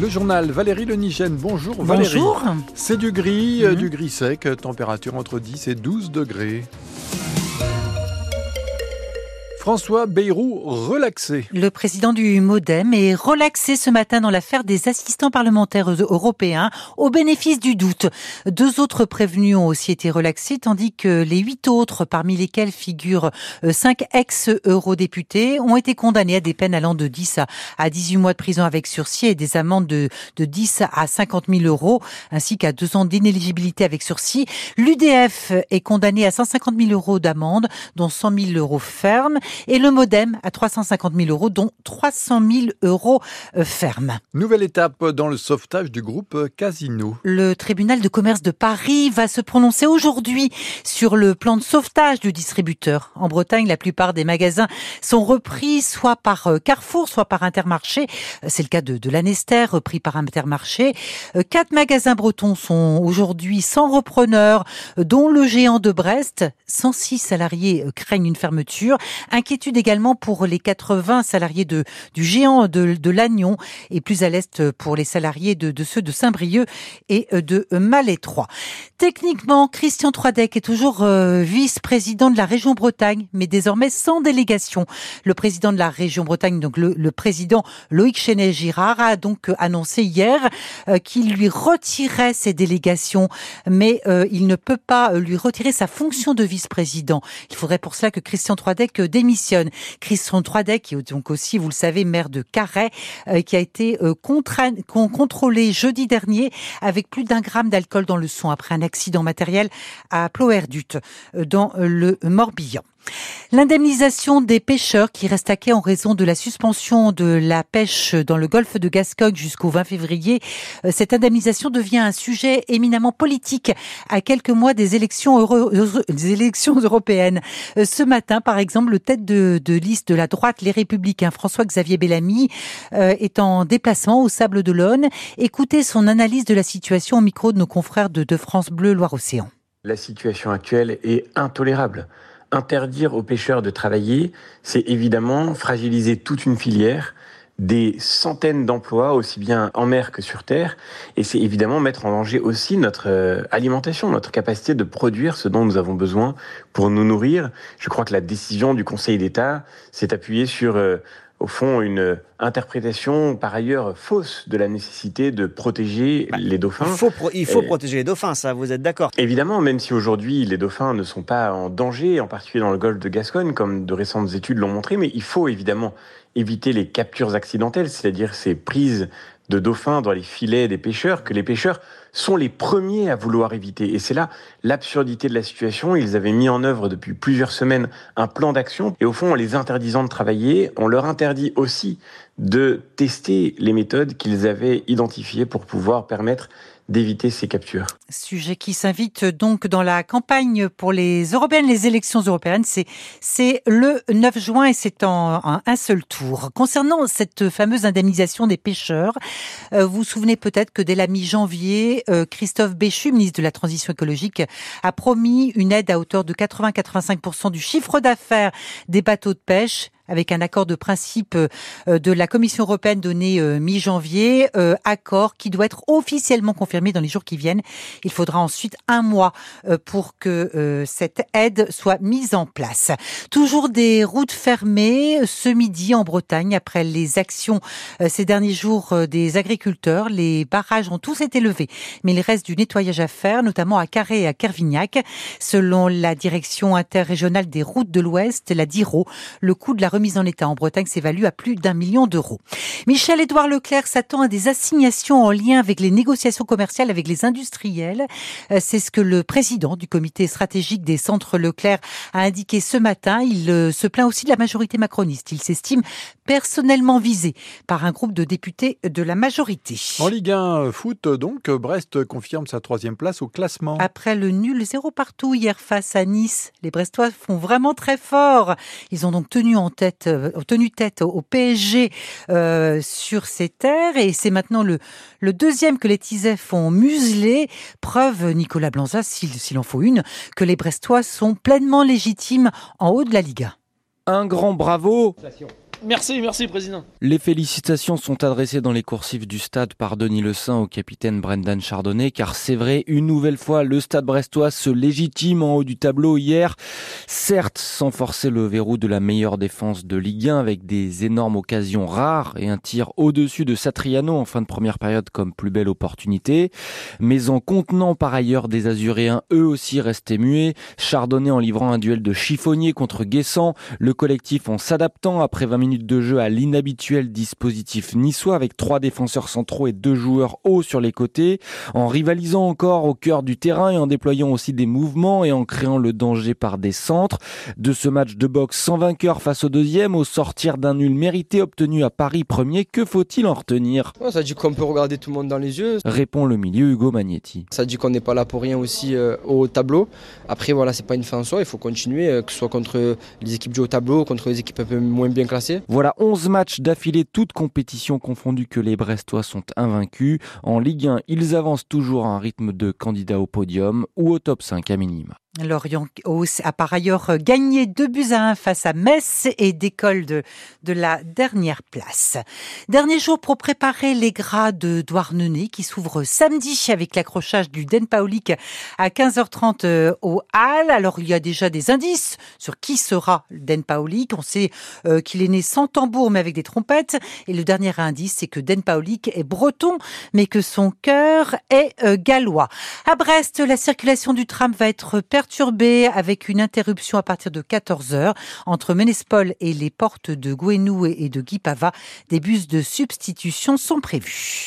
Le journal Valérie Lenigène, bonjour Valérie. Bonjour. C'est du gris, euh, Mhm. du gris sec, température entre 10 et 12 degrés. François Bayrou relaxé. Le président du Modem est relaxé ce matin dans l'affaire des assistants parlementaires européens au bénéfice du doute. Deux autres prévenus ont aussi été relaxés, tandis que les huit autres, parmi lesquels figurent euh, cinq ex-eurodéputés, ont été condamnés à des peines allant de 10 à- à 18 mois de prison avec sursis et des amendes de, de 10 à 50 000 euros, ainsi qu'à deux ans d'inéligibilité avec sursis. L'UDF est condamné à 150 000 euros d'amende, dont 100 000 euros fermes, et le Modem à 350 000 euros, dont 300 000 euros euh, fermes. Nouvelle étape dans le sauvetage du groupe Casino. Le tribunal de commerce de Paris va se prononcer aujourd'hui sur le plan de sauvetage du distributeur. En Bretagne, la plupart des magasins sont repris soit par euh, Carrefour, soit par Intermarché. Euh, C'est le cas de, de l'Anester, repris par Intermarché. Quatre magasins bretons sont aujourd'hui sans repreneur, dont le géant de Brest. 106 salariés craignent une fermeture. Inquiétude également pour les 80 salariés de, du géant de, de Lannion et plus à l'est pour les salariés de, de ceux de Saint-Brieuc et euh, de Malétroit. Techniquement, Christian Troidec est toujours euh, vice-président de la région Bretagne, mais désormais sans délégation. Le président de la région Bretagne, donc le, président Loïc Chenet-Girard, a donc euh, annoncé hier qu'il lui retirait ses délégations, mais il ne peut pas lui retirer sa fonction de vice-président. Il faudrait pour cela que Christian Troidec euh, démissionne. Christian Troidec, qui est donc aussi, vous le savez, maire de Carhaix, euh, qui a été euh, contrôlé jeudi dernier avec plus d'un gramme d'alcool dans le sang après un accident matériel à Ploerdut, euh, dans le Morbihan. L'indemnisation des pêcheurs qui restent à quai en raison de la suspension de la pêche dans le golfe de Gascogne jusqu'au 20 février. Euh, Cette indemnisation devient un sujet éminemment politique à quelques mois des élections, européennes. Euh, Ce matin, par exemple, le tête de, de liste de la droite, les Républicains, François-Xavier Bellamy, euh, est en déplacement au Sable d'Olonne. Écoutez son analyse de la situation au micro de nos confrères de, de France Bleu Loire-Océan. La situation actuelle est intolérable. Interdire aux pêcheurs de travailler, c'est évidemment fragiliser toute une filière, des centaines d'emplois, aussi bien en mer que sur terre, et c'est évidemment mettre en danger aussi notre euh, alimentation, notre capacité de produire ce dont nous avons besoin pour nous nourrir. Je crois que la décision du Conseil d'État s'est appuyée sur, euh, au fond, une interprétation par ailleurs fausse de la nécessité de protéger Bah, les dauphins. Il faut, pro- il faut Et- protéger les dauphins, ça, vous êtes d'accord? Évidemment, même si aujourd'hui les dauphins ne sont pas en danger, en particulier dans le golfe de Gascogne, comme de récentes études l'ont montré, mais il faut évidemment éviter les captures accidentelles, c'est-à-dire ces prises de dauphins dans les filets des pêcheurs, que les pêcheurs sont les premiers à vouloir éviter. Et c'est là l'absurdité de la situation. Ils avaient mis en œuvre depuis plusieurs semaines un plan d'action, et au fond, en les interdisant de travailler, on leur interdit aussi de tester les méthodes qu'ils avaient identifiées pour pouvoir permettre d'éviter ces captures. Sujet qui s'invite donc dans la campagne pour les européennes, les élections européennes. C'est, c'est le 9 juin et c'est en, un seul tour. Concernant cette fameuse indemnisation des pêcheurs, euh, vous vous souvenez peut-être que dès la mi-janvier, euh, Christophe Béchu, ministre de la Transition écologique, a promis une aide à hauteur de 80-85% du chiffre d'affaires des bateaux de pêche avec un accord de principe euh, de la Commission européenne donné euh, mi-janvier, euh, accord qui doit être officiellement confirmé dans les jours qui viennent. Il faudra ensuite un mois pour que cette aide soit mise en place. Toujours des routes fermées ce midi en Bretagne après les actions ces derniers jours des agriculteurs. Les barrages ont tous été levés, mais il reste du nettoyage à faire, notamment à Carré et à Kervignac. Selon la direction interrégionale des routes de l'Ouest, la DIRO, le coût de la remise en état en Bretagne s'évalue à plus d'un million d'euros. Michel-Édouard Leclerc s'attend à des assignations en lien avec les négociations commerciales avec les industriels. Euh, C'est ce que le président du comité stratégique des centres Leclerc a indiqué ce matin. Il euh, se plaint aussi de la majorité macroniste. Il s'estime personnellement visé par un groupe de députés de la majorité. En Ligue 1 foot, donc, Brest confirme sa troisième place au classement. Après le nul 0 partout hier face à Nice, les Brestois font vraiment très fort. Ils ont donc tenu en tête, euh, tenu tête au PSG euh, sur ces terres et c'est maintenant le, deuxième que les Tisets font museler. Preuve, Nicolas Blanza, s'il en faut une, que les Brestois sont pleinement légitimes en haut de la Liga. Un grand bravo Merci, merci président. Les félicitations sont adressées dans les coursives du stade par Denis Le Saint au capitaine Brendan Chardonnay, car c'est vrai, une nouvelle fois, le stade brestois se légitime en haut du tableau hier. Certes, sans forcer le verrou de la meilleure défense de Ligue 1 avec des énormes occasions rares et un tir au-dessus de Satriano en fin de première période comme plus belle opportunité, mais en contenant par ailleurs des Azuréens eux aussi restés muets, Chardonnay en livrant un duel de chiffonnier contre Guessant, le collectif en s'adaptant après 20 minutes de jeu à l'inhabituel dispositif niçois avec trois défenseurs centraux et deux joueurs hauts sur les côtés, en rivalisant encore au cœur du terrain et en déployant aussi des mouvements et en créant le danger par des centres. De ce match de boxe sans vainqueur face au deuxième, au sortir d'un nul mérité obtenu à Paris premier, que faut-il en retenir? Ça dit qu'on peut regarder tout le monde dans les yeux. Répond le milieu Hugo Magnetti. Ça dit qu'on n'est pas là pour rien aussi euh, au tableau. Après voilà, c'est pas une fin en soi, il faut continuer, euh, que ce soit contre les équipes du haut tableau, contre les équipes un peu moins bien classées. Voilà 11 matchs d'affilée, toutes compétitions confondues que les Brestois sont invaincus. En Ligue 1, ils avancent toujours à un rythme de candidat au podium ou au top 5 à minima. Lorient a par ailleurs gagné deux buts à un face à Metz et décolle de, de la dernière place. Dernier jour pour préparer les gras de Douarnenez qui s'ouvre samedi avec l'accrochage du Den Paulik à 15h30 euh, au Hall. Alors il y a déjà des indices sur qui sera Den Paulik. On sait euh, qu'il est né sans tambour mais avec des trompettes. Et le dernier indice c'est que Den Paulik est breton mais que son cœur est euh, gallois. À Brest, la circulation du tram va être perdue perturbé avec une interruption à partir de 14h entre Ménespol et les portes de Gouenou et de Guipava. Des bus de substitution sont prévus.